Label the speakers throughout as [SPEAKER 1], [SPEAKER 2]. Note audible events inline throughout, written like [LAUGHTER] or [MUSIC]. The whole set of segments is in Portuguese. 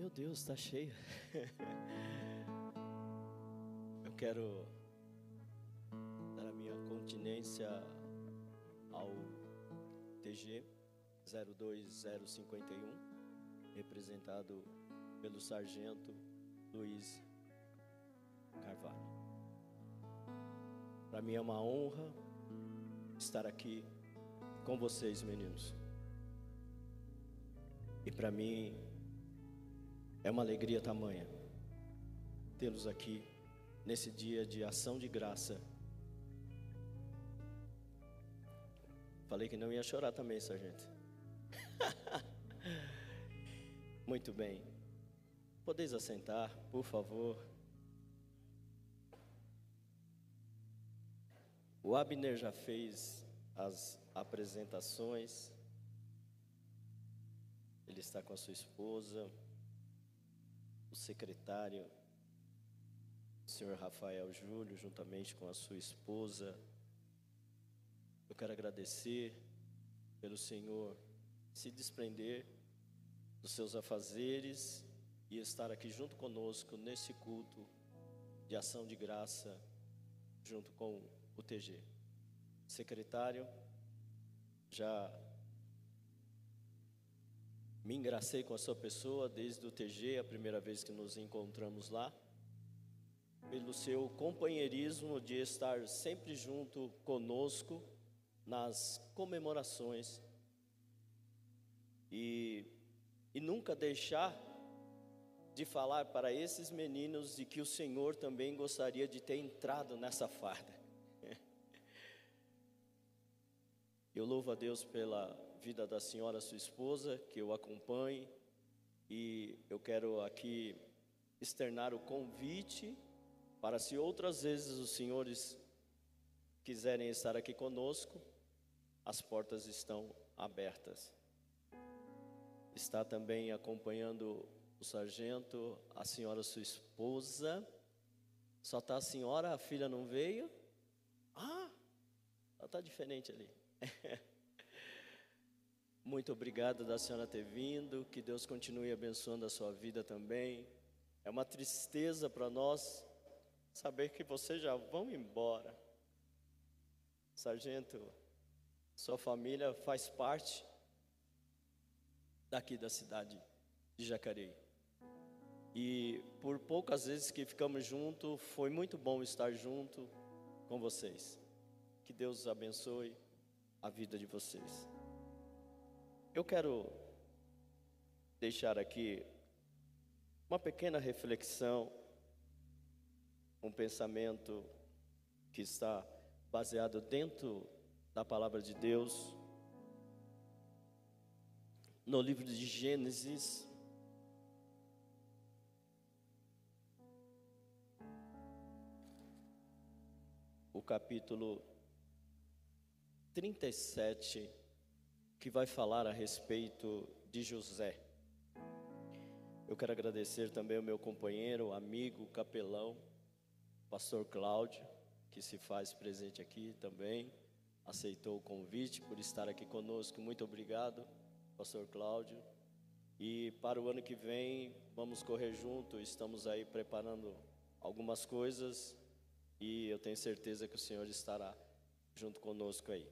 [SPEAKER 1] Meu Deus, está cheio. [LAUGHS] Eu quero dar a minha continência ao TG 02051, representado pelo sargento Luiz Carvalho. Para mim é uma honra estar aqui com vocês, meninos. E para mim é uma alegria tamanha tê-los aqui nesse dia de ação de graça. Falei que não ia chorar também, sargento. [LAUGHS] Muito bem. Podeis assentar, por favor. O Abner já fez as apresentações. Ele está com a sua esposa o secretário, o senhor Rafael Júlio, juntamente com a sua esposa. Eu quero agradecer pelo Senhor se desprender dos seus afazeres e estar aqui junto conosco nesse culto de ação de graça, junto com o TG. Secretário, já me engracei com a sua pessoa desde o TG, a primeira vez que nos encontramos lá, pelo seu companheirismo de estar sempre junto conosco nas comemorações e, e nunca deixar de falar para esses meninos de que o Senhor também gostaria de ter entrado nessa farda. [LAUGHS] Eu louvo a Deus pela vida da senhora, sua esposa, que eu acompanhe, e eu quero aqui externar o convite para se outras vezes os senhores quiserem estar aqui conosco, as portas estão abertas. Está também acompanhando o sargento, a senhora, sua esposa. Só está a senhora, a filha não veio? Ah, ela está diferente ali. [LAUGHS] Muito obrigado da senhora ter vindo, que Deus continue abençoando a sua vida também. É uma tristeza para nós saber que vocês já vão embora. Sargento, sua família faz parte daqui da cidade de Jacareí. E por poucas vezes que ficamos juntos, foi muito bom estar junto com vocês. Que Deus abençoe a vida de vocês. Eu quero deixar aqui uma pequena reflexão, um pensamento que está baseado dentro da palavra de Deus, no livro de Gênesis. O capítulo 37 que vai falar a respeito de José. Eu quero agradecer também ao meu companheiro, amigo, capelão, pastor Cláudio, que se faz presente aqui também, aceitou o convite por estar aqui conosco. Muito obrigado, pastor Cláudio. E para o ano que vem, vamos correr junto, estamos aí preparando algumas coisas e eu tenho certeza que o Senhor estará junto conosco aí.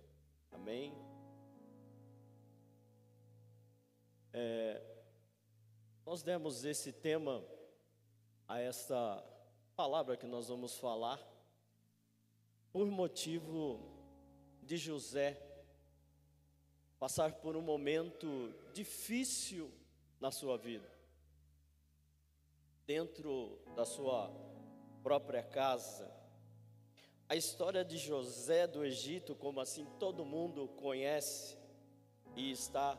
[SPEAKER 1] Amém? É, nós demos esse tema a esta palavra que nós vamos falar por motivo de José passar por um momento difícil na sua vida, dentro da sua própria casa. A história de José do Egito, como assim todo mundo conhece e está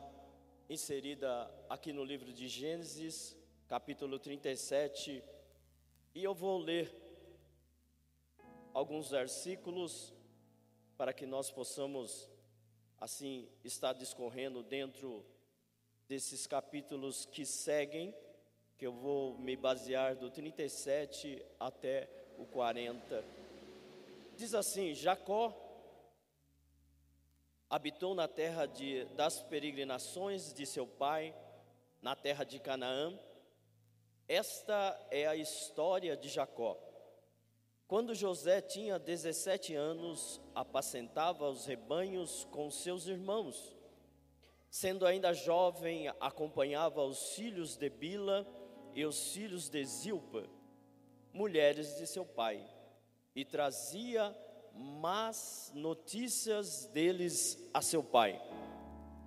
[SPEAKER 1] inserida aqui no livro de Gênesis, capítulo 37, e eu vou ler alguns versículos para que nós possamos assim estar discorrendo dentro desses capítulos que seguem, que eu vou me basear do 37 até o 40. Diz assim: Jacó habitou na terra de, das peregrinações de seu pai, na terra de Canaã, Esta é a história de Jacó. Quando José tinha 17 anos, apacentava os rebanhos com seus irmãos. Sendo ainda jovem, acompanhava os filhos de Bila e os filhos de Zilpa, mulheres de seu pai, e trazia más notícias deles a seu pai.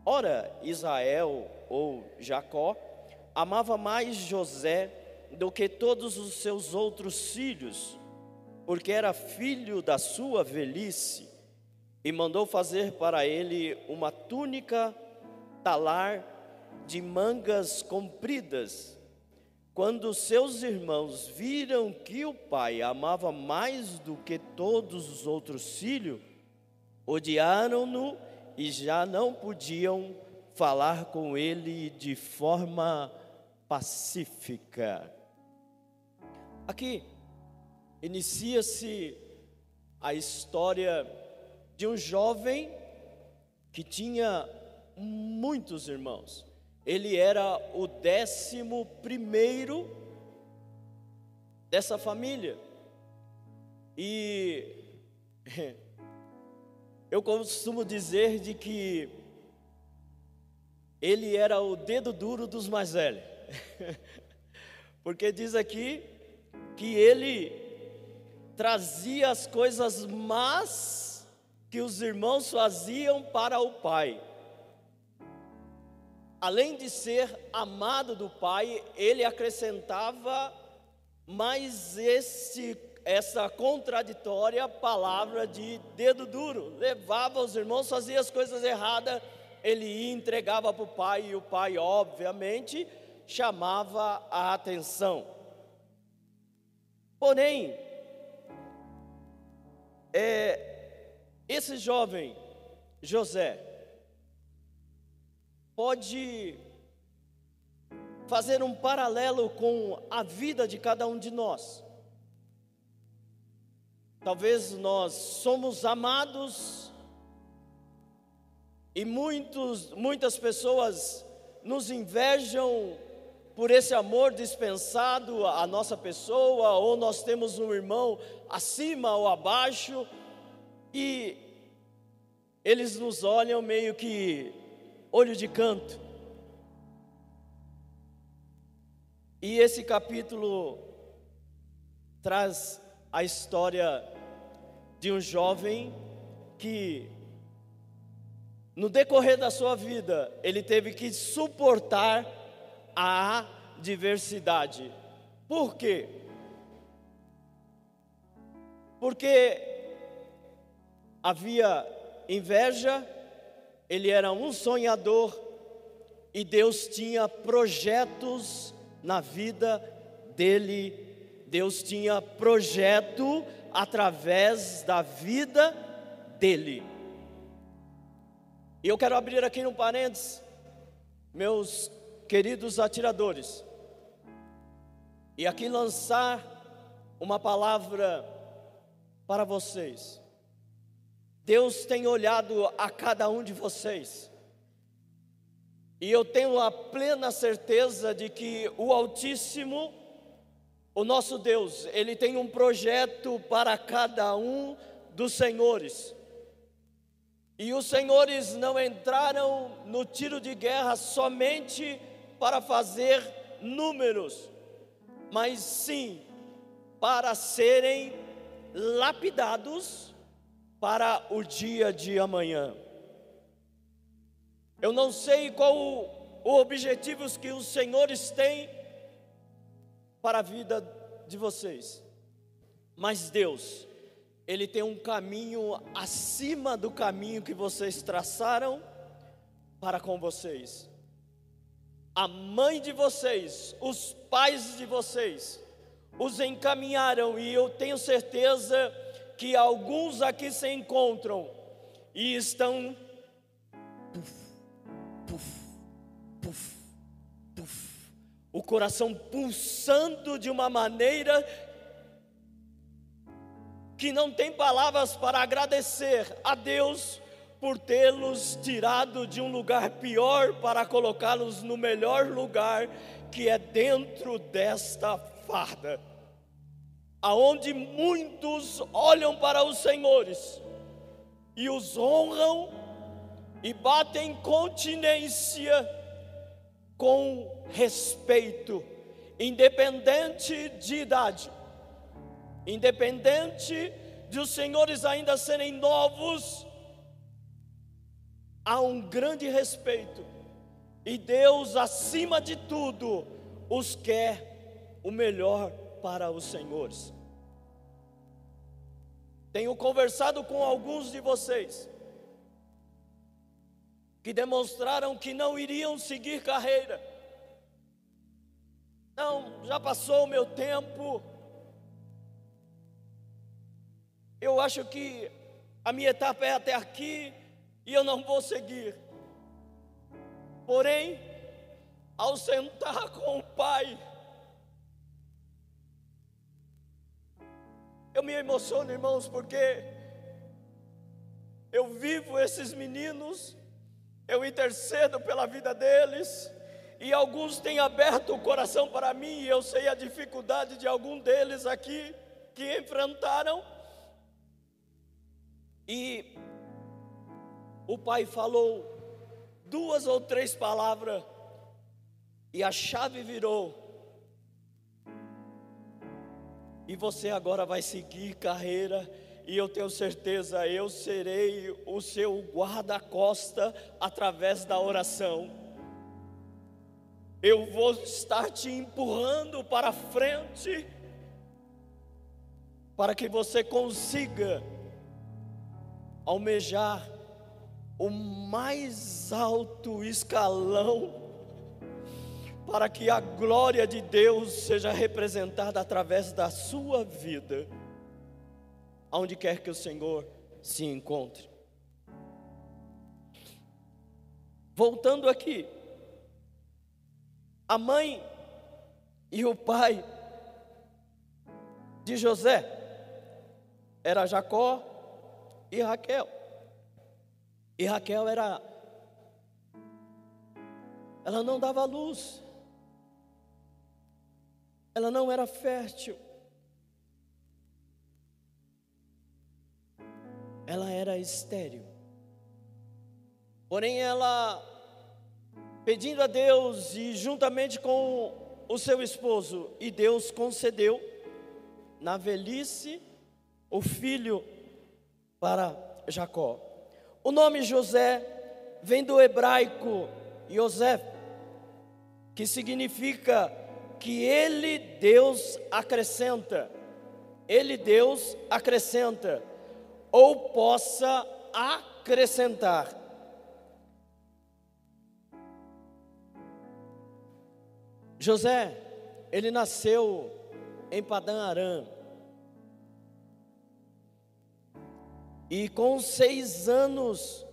[SPEAKER 1] Ora, Israel ou Jacó amava mais José do que todos os seus outros filhos, porque era filho da sua velhice, e mandou fazer para ele uma túnica talar de mangas compridas. Quando seus irmãos viram que o pai amava mais do que todos os outros filhos, odiaram-no e já não podiam falar com ele de forma pacífica. Aqui inicia-se a história de um jovem que tinha muitos irmãos. Ele era o décimo primeiro dessa família. E [LAUGHS] eu costumo dizer de que ele era o dedo duro dos mais velhos. [LAUGHS] Porque diz aqui que ele trazia as coisas más que os irmãos faziam para o pai. Além de ser amado do pai, ele acrescentava mais esse essa contraditória palavra de dedo duro. Levava os irmãos, fazia as coisas erradas, ele ia, entregava para o pai, e o pai, obviamente, chamava a atenção. Porém, é, esse jovem José pode fazer um paralelo com a vida de cada um de nós. Talvez nós somos amados e muitos, muitas pessoas nos invejam por esse amor dispensado à nossa pessoa, ou nós temos um irmão acima ou abaixo, e eles nos olham meio que olho de canto. E esse capítulo traz a história de um jovem que, no decorrer da sua vida, ele teve que suportar a diversidade. Por quê? Porque havia inveja, ele era um sonhador e Deus tinha projetos na vida dele. Deus tinha projeto através da vida dele. E eu quero abrir aqui um parênteses, meus queridos atiradores, e aqui lançar uma palavra para vocês. Deus tem olhado a cada um de vocês, e eu tenho a plena certeza de que o Altíssimo, o nosso Deus, Ele tem um projeto para cada um dos senhores. E os senhores não entraram no tiro de guerra somente para fazer números, mas sim para serem lapidados para o dia de amanhã. Eu não sei qual o, objetivo que os senhores têm para a vida de vocês, mas Deus, Ele tem um caminho acima do caminho que vocês traçaram para com vocês a mãe de vocês, os pais de vocês, os encaminharam, e eu tenho certeza que alguns aqui se encontram e estão puf, puf, puf, puf, o coração pulsando de uma maneira que não tem palavras para agradecer a Deus por tê-los tirado de um lugar pior para colocá-los no melhor lugar que é dentro desta farda, aonde muitos olham para os senhores e os honram e batem continência com respeito, independente de idade, independente de os senhores ainda serem novos, há um grande respeito, e Deus, acima de tudo, os quer o melhor para os senhores. Tenho conversado com alguns de vocês que demonstraram que não iriam seguir carreira. Não, já passou o meu tempo. Eu acho que a minha etapa é até aqui e eu não vou seguir. Porém, ao sentar [LAUGHS] com o Pai, Eu me emociono, irmãos, porque eu vivo esses meninos, eu intercedo pela vida deles, e alguns têm aberto o coração para mim, e eu sei a dificuldade de algum deles aqui que enfrentaram. E o pai falou duas ou três palavras, e a chave virou e você agora vai seguir carreira, e eu tenho certeza, eu serei o seu guarda-costa através da oração. Eu vou estar te empurrando para frente, para que você consiga almejar o mais alto escalão para que a glória de Deus seja representada através da sua vida, aonde quer que o Senhor se encontre. Voltando aqui, a mãe e o pai de José era Jacó e Raquel. E Raquel era ela não dava luz ela não era fértil. Ela era estéril. Porém, ela, pedindo a Deus e juntamente com o seu esposo, e Deus concedeu, na velhice, o filho para Jacó. O nome José vem do hebraico Yosef, que significa que Ele, Deus, acrescenta, Ele, Deus, acrescenta, ou possa acrescentar. José, ele nasceu em Padã Arã. E com seis anos,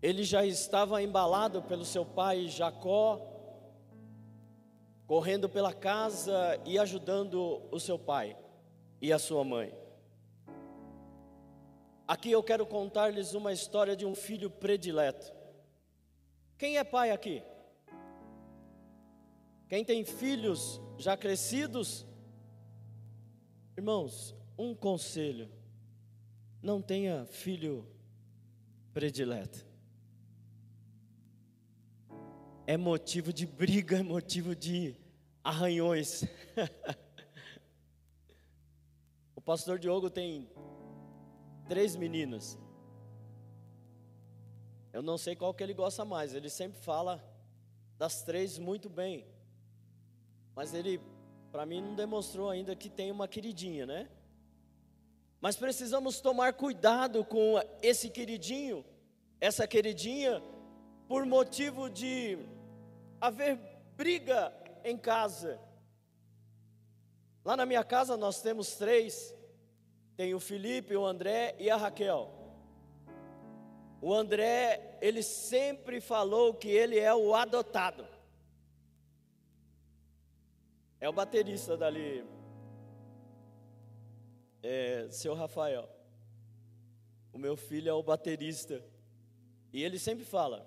[SPEAKER 1] Ele já estava embalado pelo seu pai Jacó, correndo pela casa e ajudando o seu pai e a sua mãe. Aqui eu quero contar-lhes uma história de um filho predileto. Quem é pai aqui? Quem tem filhos já crescidos? Irmãos, um conselho: não tenha filho predileto é motivo de briga, é motivo de arranhões. [LAUGHS] o pastor Diogo tem três meninas. Eu não sei qual que ele gosta mais, ele sempre fala das três muito bem. Mas ele, para mim, não demonstrou ainda que tem uma queridinha, né? Mas precisamos tomar cuidado com esse queridinho, essa queridinha, por motivo de haver briga em casa. Lá na minha casa nós temos três: tem o Felipe, o André e a Raquel. O André, ele sempre falou que ele é o adotado. É o baterista dali, é, seu Rafael. O meu filho é o baterista. E ele sempre fala: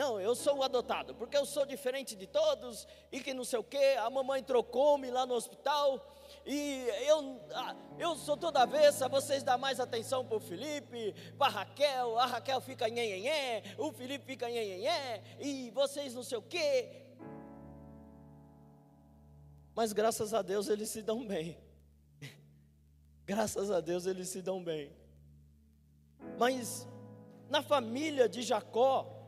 [SPEAKER 1] Não, eu sou o adotado, porque eu sou diferente de todos e que não sei o quê. A mamãe trocou-me lá no hospital e eu, ah, eu sou toda avessa. Vocês dão mais atenção para o Felipe, para a Raquel. A Raquel fica nhenhenhé, o Felipe fica nhenhenhé e vocês não sei o quê. Mas graças a Deus eles se dão bem. [LAUGHS] graças a Deus eles se dão bem. Mas na família de Jacó,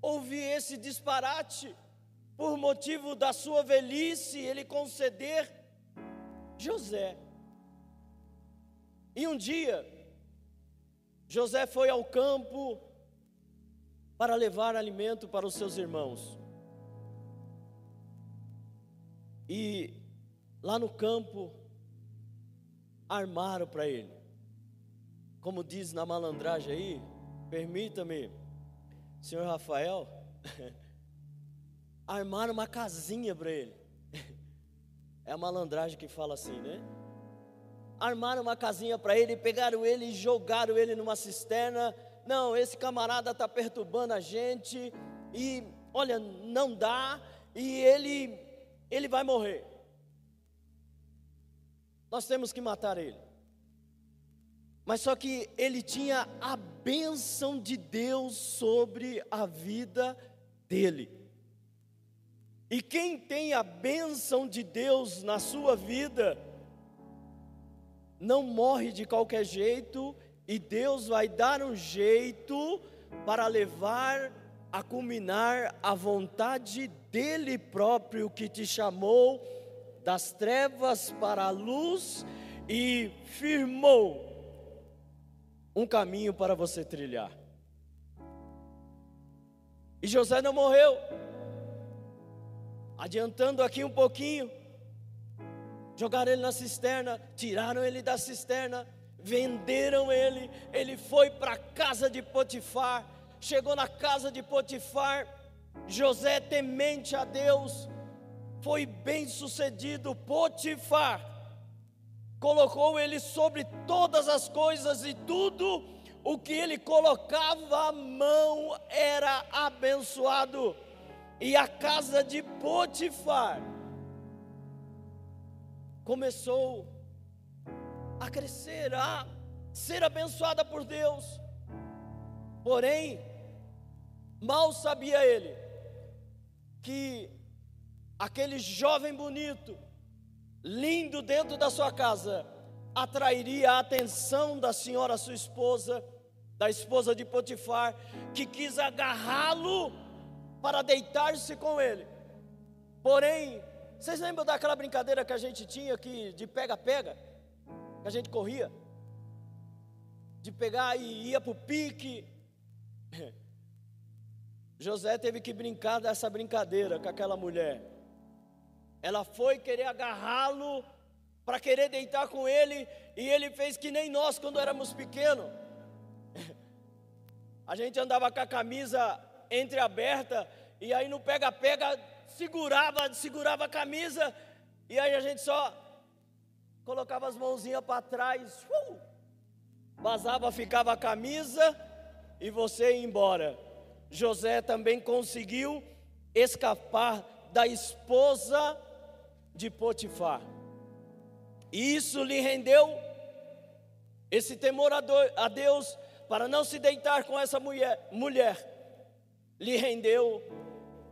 [SPEAKER 1] houve esse disparate, por motivo da sua velhice, ele conceder José. E um dia, José foi ao campo para levar alimento para os seus irmãos. E lá no campo, armaram para ele. Como diz na malandragem aí, permita-me senhor Rafael, [LAUGHS] armaram uma casinha para ele. [LAUGHS] É a malandragem que fala assim, né? Armaram uma casinha para ele, pegaram ele e jogaram ele numa cisterna. Não, esse camarada está perturbando a gente e, olha, não dá e ele, ele vai morrer. Nós temos que matar ele. Mas só que ele tinha a bênção de Deus sobre a vida dele. E quem tem a bênção de Deus na sua vida, não morre de qualquer jeito, e Deus vai dar um jeito para levar a culminar a vontade dele próprio que te chamou das trevas para a luz e firmou um caminho para você trilhar. E José não morreu. Adiantando aqui um pouquinho, jogaram ele na cisterna, tiraram ele da cisterna, venderam ele, ele foi para a casa de Potifar, chegou na casa de Potifar, José temente a Deus, foi bem sucedido, Potifar colocou ele sobre todas as coisas e tudo o que ele colocava a mão era abençoado. E a casa de Potifar começou a crescer, a ser abençoada por Deus. Porém, mal sabia ele que aquele jovem bonito lindo dentro da sua casa, atrairia a atenção da senhora, sua esposa, da esposa de Potifar, que quis agarrá-lo para deitar-se com ele. Porém, vocês lembram daquela brincadeira que a gente tinha que de pega-pega? Que a gente corria? De pegar e ia para o pique. [LAUGHS] José teve que brincar dessa brincadeira com aquela mulher. Ela foi querer agarrá-lo para querer deitar com ele, e ele fez que nem nós quando éramos pequenos. A gente andava com a camisa entreaberta, e aí no pega-pega segurava, segurava a camisa, e aí a gente só colocava as mãozinhas para trás, uh, vazava, ficava a camisa, e você ia embora. José também conseguiu escapar da esposa de Potifar. E isso lhe rendeu esse temor a Deus para não se deitar com essa mulher, mulher lhe rendeu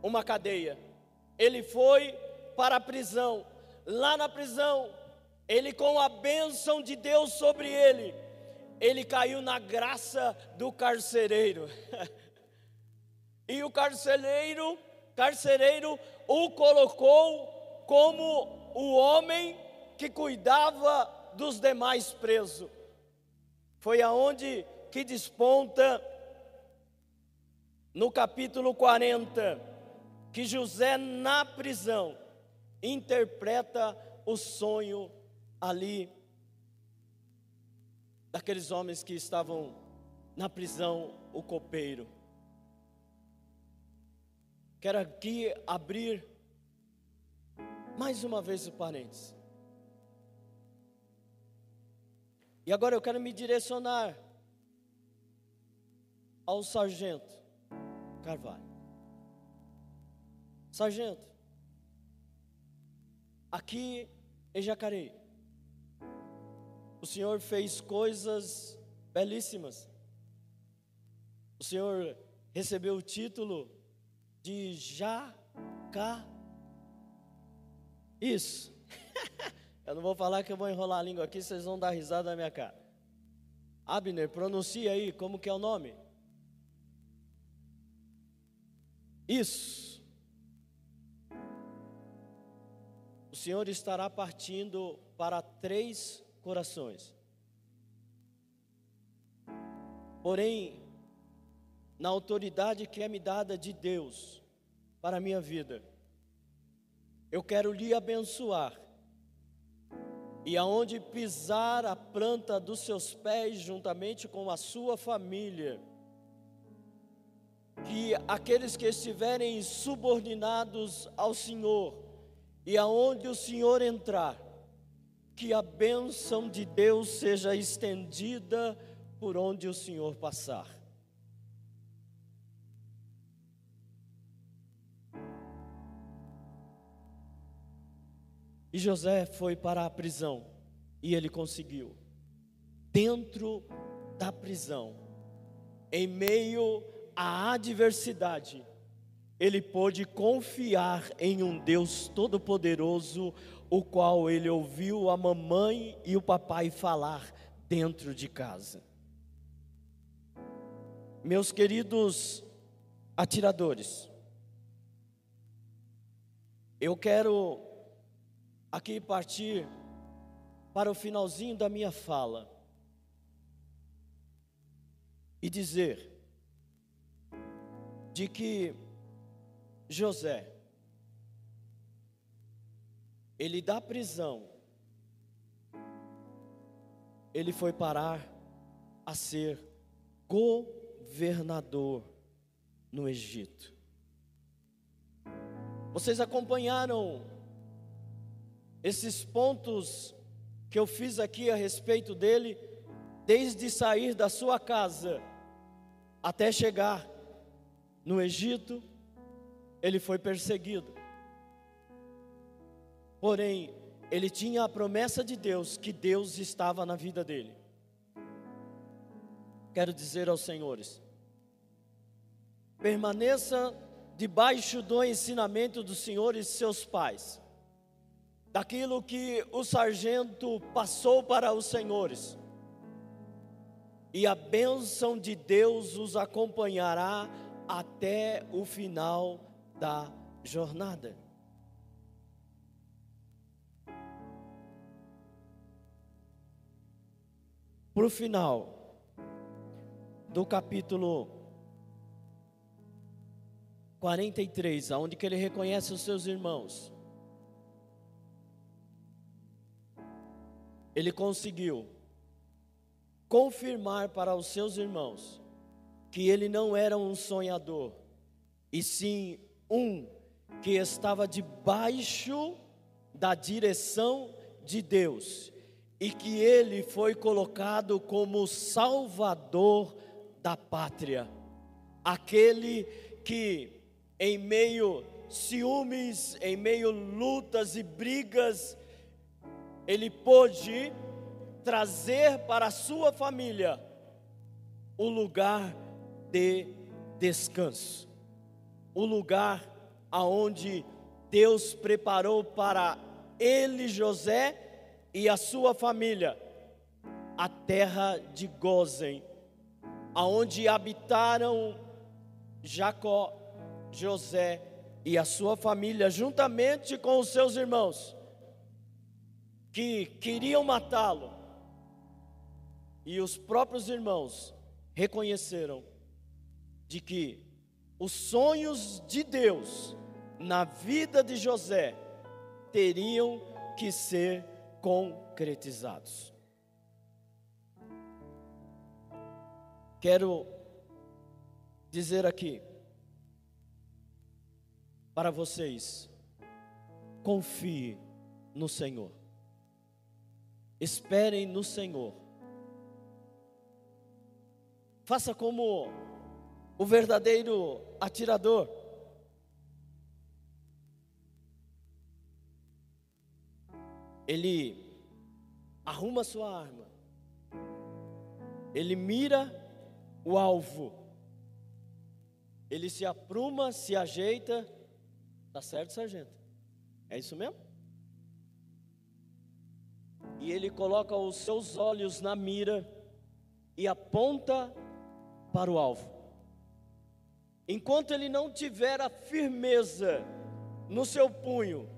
[SPEAKER 1] uma cadeia. Ele foi para a prisão. Lá na prisão, ele com a bênção de Deus sobre ele, ele caiu na graça do carcereiro. [LAUGHS] e o carcereiro, carcereiro o colocou como o homem que cuidava dos demais presos. Foi aonde que desponta no capítulo 40 que José na prisão interpreta o sonho ali daqueles homens que estavam na prisão, o copeiro. Quero aqui abrir mais uma vez o parênteses. E agora eu quero me direcionar ao sargento Carvalho. Sargento, aqui em Jacareí, o Senhor fez coisas belíssimas. O Senhor recebeu o título de Jaca. Isso. [LAUGHS] eu não vou falar que eu vou enrolar a língua aqui, vocês vão dar risada na minha cara. Abner, pronuncia aí, como que é o nome? Isso. O Senhor estará partindo para três corações. Porém, na autoridade que é me dada de Deus para a minha vida, eu quero lhe abençoar. E aonde pisar a planta dos seus pés, juntamente com a sua família, que aqueles que estiverem subordinados ao Senhor, e aonde o Senhor entrar, que a bênção de Deus seja estendida por onde o Senhor passar. E José foi para a prisão e ele conseguiu. Dentro da prisão, em meio à adversidade, ele pôde confiar em um Deus todo-poderoso, o qual ele ouviu a mamãe e o papai falar dentro de casa. Meus queridos atiradores, eu quero aqui partir para o finalzinho da minha fala e dizer de que José ele da prisão, ele foi parar a ser governador no Egito. Vocês acompanharam esses pontos que eu fiz aqui a respeito dele, desde sair da sua casa até chegar no Egito, ele foi perseguido. Porém, ele tinha a promessa de Deus que Deus estava na vida dele. Quero dizer aos senhores: permaneça debaixo do ensinamento dos senhores seus pais, daquilo que o sargento passou para os senhores, e a bênção de Deus os acompanhará até o final da jornada. para o final do capítulo 43, aonde que ele reconhece os seus irmãos. Ele conseguiu confirmar para os seus irmãos que ele não era um sonhador, e sim um que estava debaixo da direção de Deus e que ele foi colocado como salvador da pátria, aquele que em meio ciúmes, em meio lutas e brigas, ele pôde trazer para a sua família o lugar de descanso, o lugar aonde Deus preparou para ele, José, e a sua família. A terra de Gozen, aonde habitaram Jacó, José e a sua família, juntamente com os seus irmãos, que queriam matá-lo. E os próprios irmãos reconheceram de que os sonhos de Deus na vida de José teriam que ser concretizados. Quero dizer aqui para vocês: confie no Senhor, esperem no Senhor, faça como o verdadeiro atirador. Ele arruma sua arma, ele mira o alvo, ele se apruma, se ajeita, tá certo, sargento? É isso mesmo? E ele coloca os seus olhos na mira e aponta para o alvo. Enquanto ele não tiver a firmeza no seu punho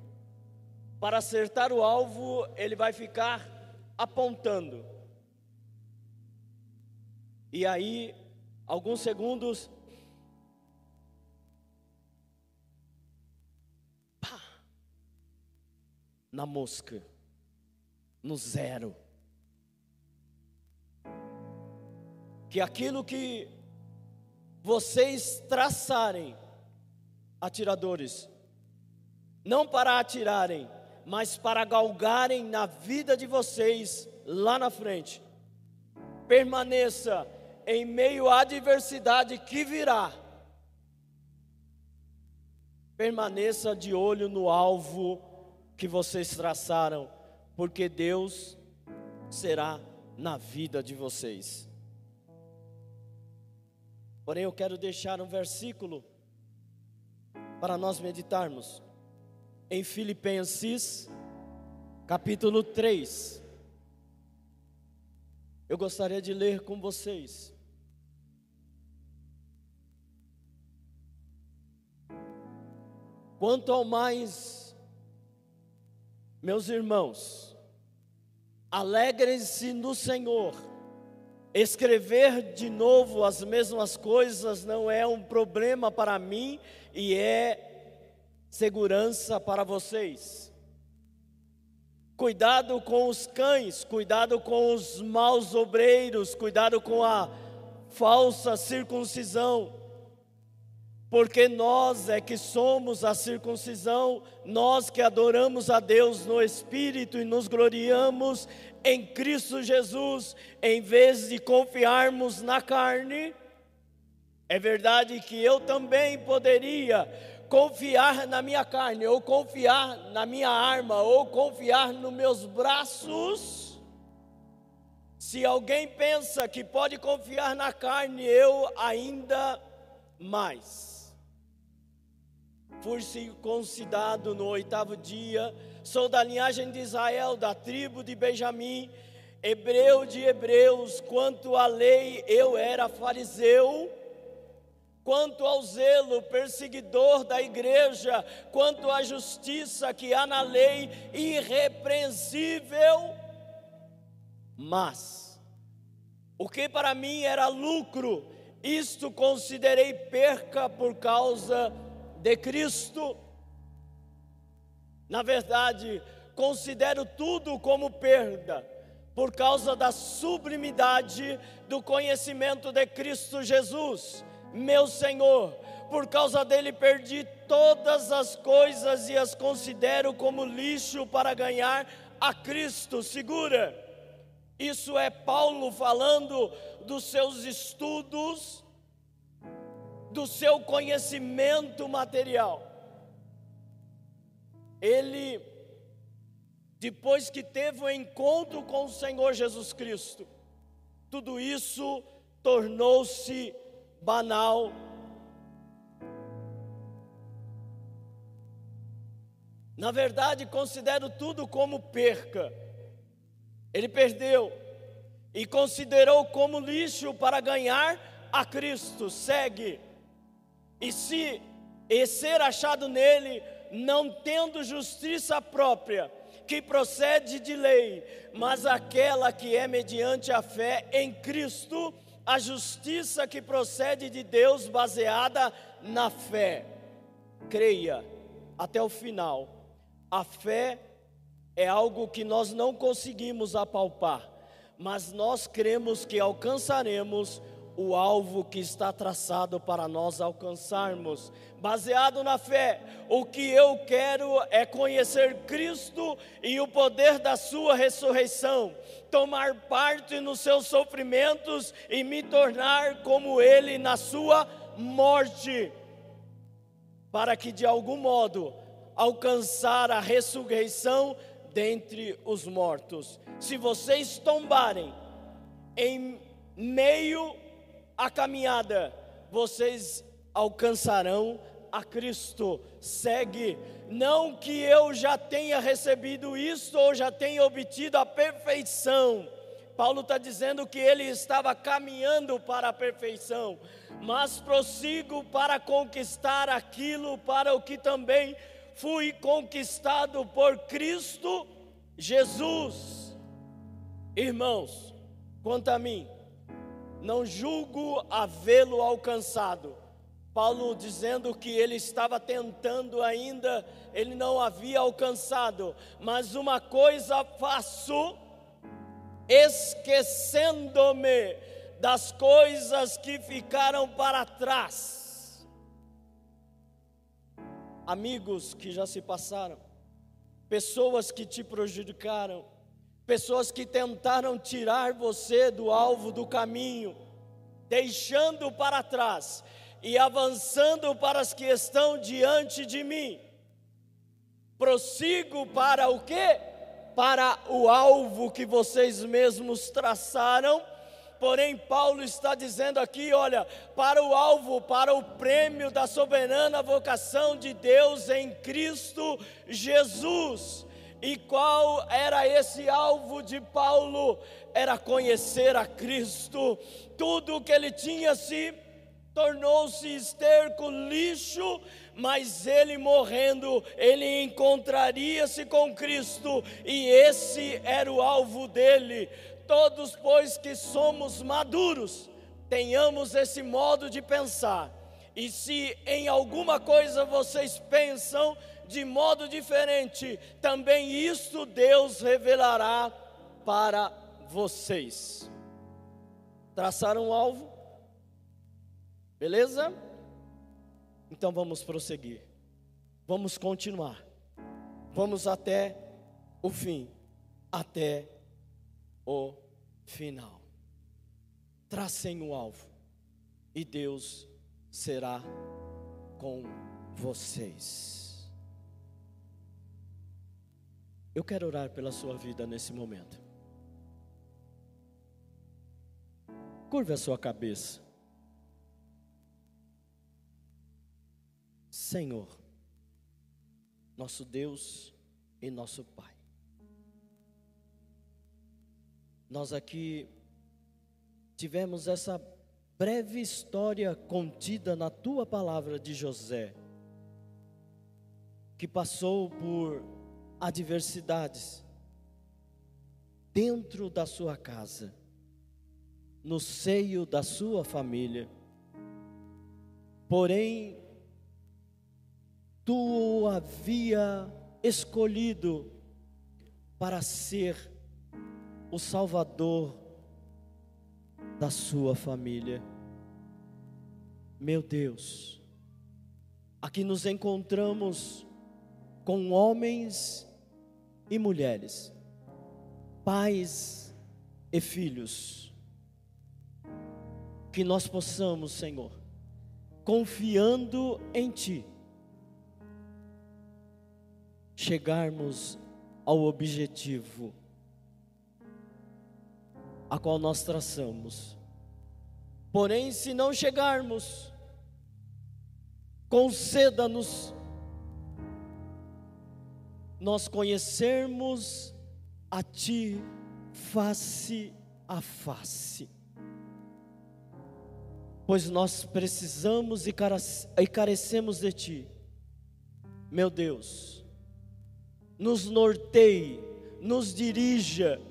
[SPEAKER 1] para acertar o alvo, ele vai ficar apontando. E aí, alguns segundos, pá, na mosca, no zero. Que aquilo que vocês traçarem, atiradores, não para atirarem, mas para galgarem na vida de vocês lá na frente. Permaneça em meio à adversidade que virá. Permaneça de olho no alvo que vocês traçaram, porque Deus será na vida de vocês. Porém, eu quero deixar um versículo para nós meditarmos em Filipenses, capítulo 3. Eu gostaria de ler com vocês. Quanto ao mais, meus irmãos, alegrem-se no Senhor. Escrever de novo as mesmas coisas não é um problema para mim e é segurança para vocês. Cuidado com os cães, cuidado com os maus obreiros, cuidado com a falsa circuncisão, porque nós é que somos a circuncisão, nós que adoramos a Deus no Espírito e nos gloriamos em Cristo Jesus, em vez de confiarmos na carne. É verdade que eu também poderia confiar na minha carne, ou confiar na minha arma, ou confiar nos meus braços. Se alguém pensa que pode confiar na carne, eu ainda mais. Fui circuncidado no oitavo dia, sou da linhagem de Israel, da tribo de Benjamim, hebreu de hebreus, quanto à lei eu era fariseu. Quanto ao zelo perseguidor da igreja, quanto à justiça que há na lei irrepreensível. Mas, o que para mim era lucro, isto considerei perca por causa de Cristo. Na verdade, considero tudo como perda, por causa da sublimidade do conhecimento de Cristo Jesus meu Senhor, por causa dele perdi todas as coisas e as considero como lixo para ganhar a Cristo. Segura. Isso é Paulo falando dos seus estudos, do seu conhecimento material. Ele, depois que teve o um encontro com o Senhor Jesus Cristo, tudo isso tornou-se banal. Na verdade, considero tudo como perca. Ele perdeu e considerou como lixo para ganhar a Cristo. Segue. E se e ser achado nele, não tendo justiça própria, que procede de lei, mas aquela que é mediante a fé em Cristo, a justiça que procede de Deus baseada na fé. Creia até o final. A fé é algo que nós não conseguimos apalpar, mas nós cremos que alcançaremos o alvo que está traçado para nós alcançarmos. Baseado na fé, o que eu quero é conhecer Cristo e o poder da Sua ressurreição, tomar parte nos seus sofrimentos e me tornar como Ele na Sua morte, para que de algum modo alcançar a ressurreição dentre os mortos. Se vocês tombarem em meio à caminhada, vocês alcançarão a Cristo. Segue, não que eu já tenha recebido isso ou já tenha obtido a perfeição. Paulo está dizendo que ele estava caminhando para a perfeição, mas prossigo para conquistar aquilo para o que também fui conquistado por Cristo Jesus. Irmãos, quanto a mim, não julgo havê-lo alcançado. Paulo dizendo que ele estava tentando ainda, ele não havia alcançado, mas uma coisa faço, esquecendo-me das coisas que ficaram para trás amigos que já se passaram, pessoas que te prejudicaram, pessoas que tentaram tirar você do alvo do caminho, deixando para trás e avançando para as que estão diante de mim. Prossigo para o quê? Para o alvo que vocês mesmos traçaram Porém, Paulo está dizendo aqui: olha, para o alvo, para o prêmio da soberana vocação de Deus em Cristo Jesus. E qual era esse alvo de Paulo? Era conhecer a Cristo. Tudo o que ele tinha se tornou-se esterco, lixo, mas ele morrendo, ele encontraria-se com Cristo, e esse era o alvo dele. Todos, pois que somos maduros, tenhamos esse modo de pensar. E se em alguma coisa vocês pensam de modo diferente, também isto Deus revelará para vocês. Traçaram um alvo? Beleza? Então vamos prosseguir. Vamos continuar. Vamos até o fim, até o final. Tracem o alvo e Deus será com vocês. Eu quero orar pela sua vida nesse momento. Curva a sua cabeça. Senhor, nosso Deus e nosso Pai. Nós aqui tivemos essa breve história contida na tua palavra de José, que passou por adversidades dentro da sua casa, no seio da sua família. Porém, tu havia escolhido para ser o Salvador da sua família. Meu Deus, aqui nos encontramos com homens e mulheres, pais e filhos, que nós possamos, Senhor, confiando em Ti, chegarmos ao objetivo a qual nós traçamos. Porém, se não chegarmos, conceda-nos nós conhecermos a Ti face a face, pois nós precisamos e carecemos de Ti, meu Deus, nos norteie, nos dirija,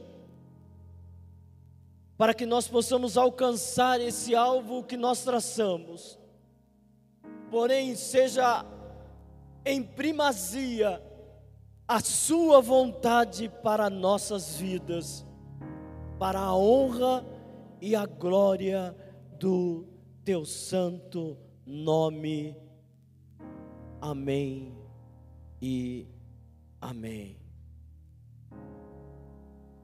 [SPEAKER 1] para que nós possamos alcançar esse alvo que nós traçamos. Porém, seja em primazia a Sua vontade para nossas vidas, para a honra e a glória do Teu santo nome. Amém e amém.